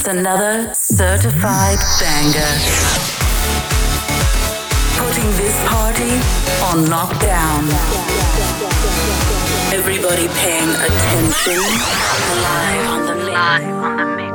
with another certified banger. Putting this party on lockdown. Everybody paying attention. Live on the mix.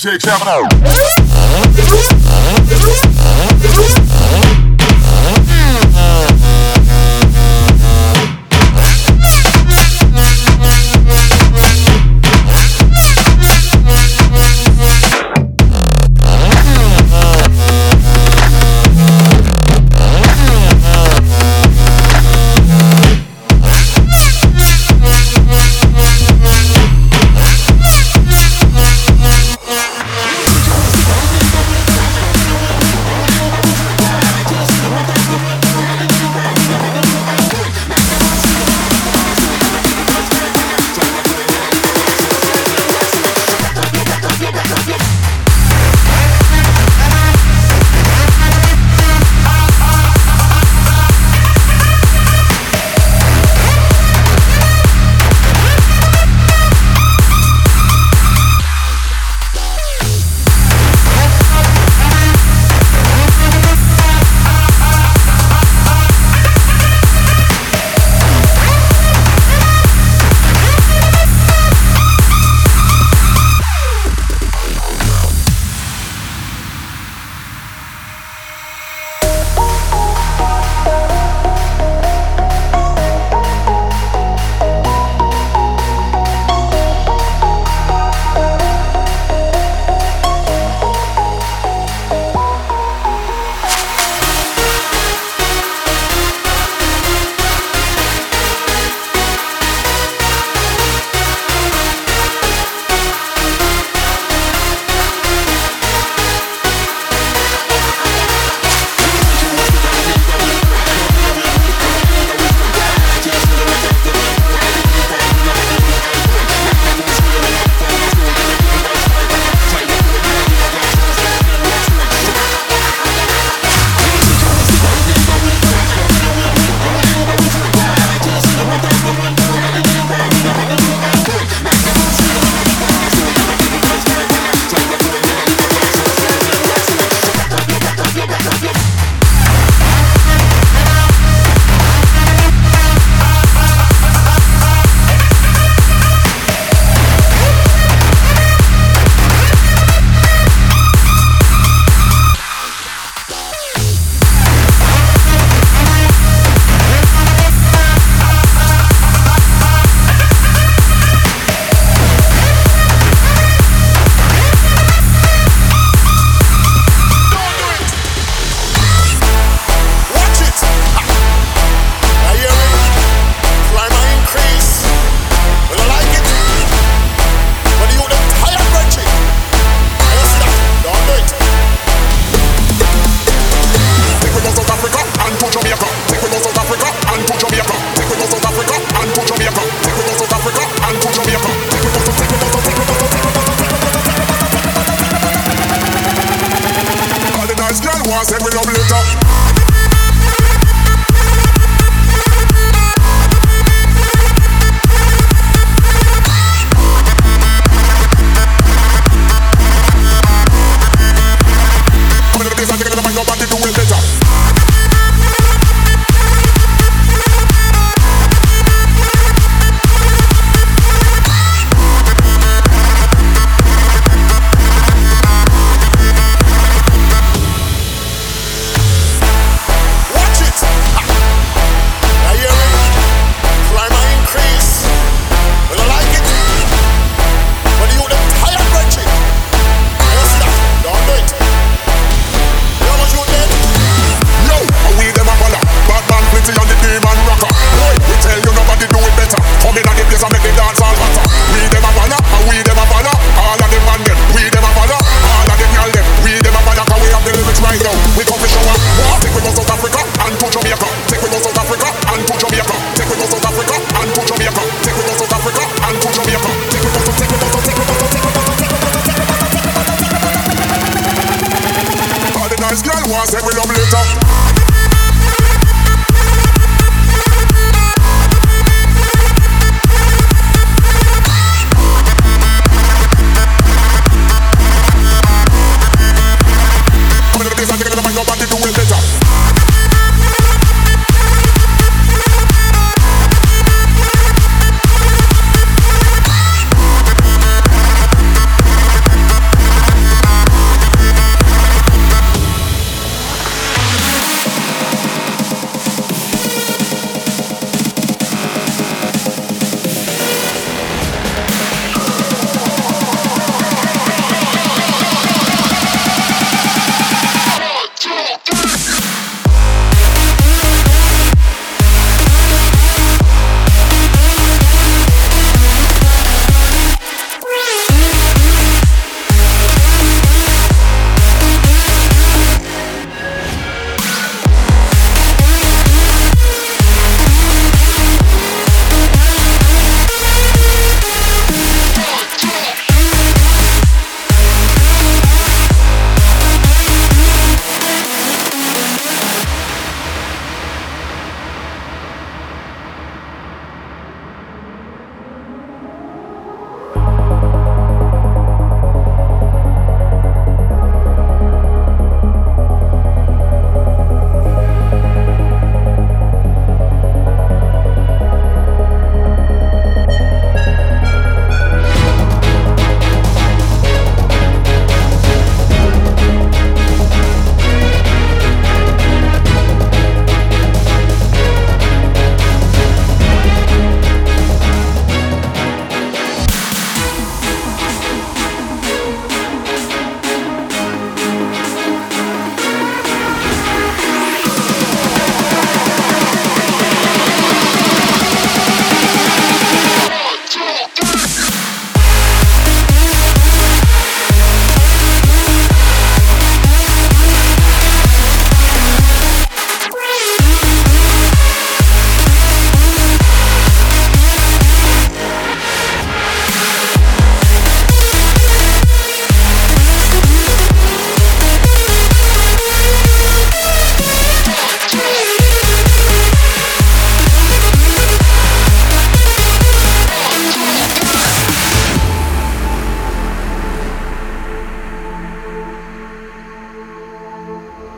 Three, four, five,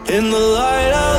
In the light of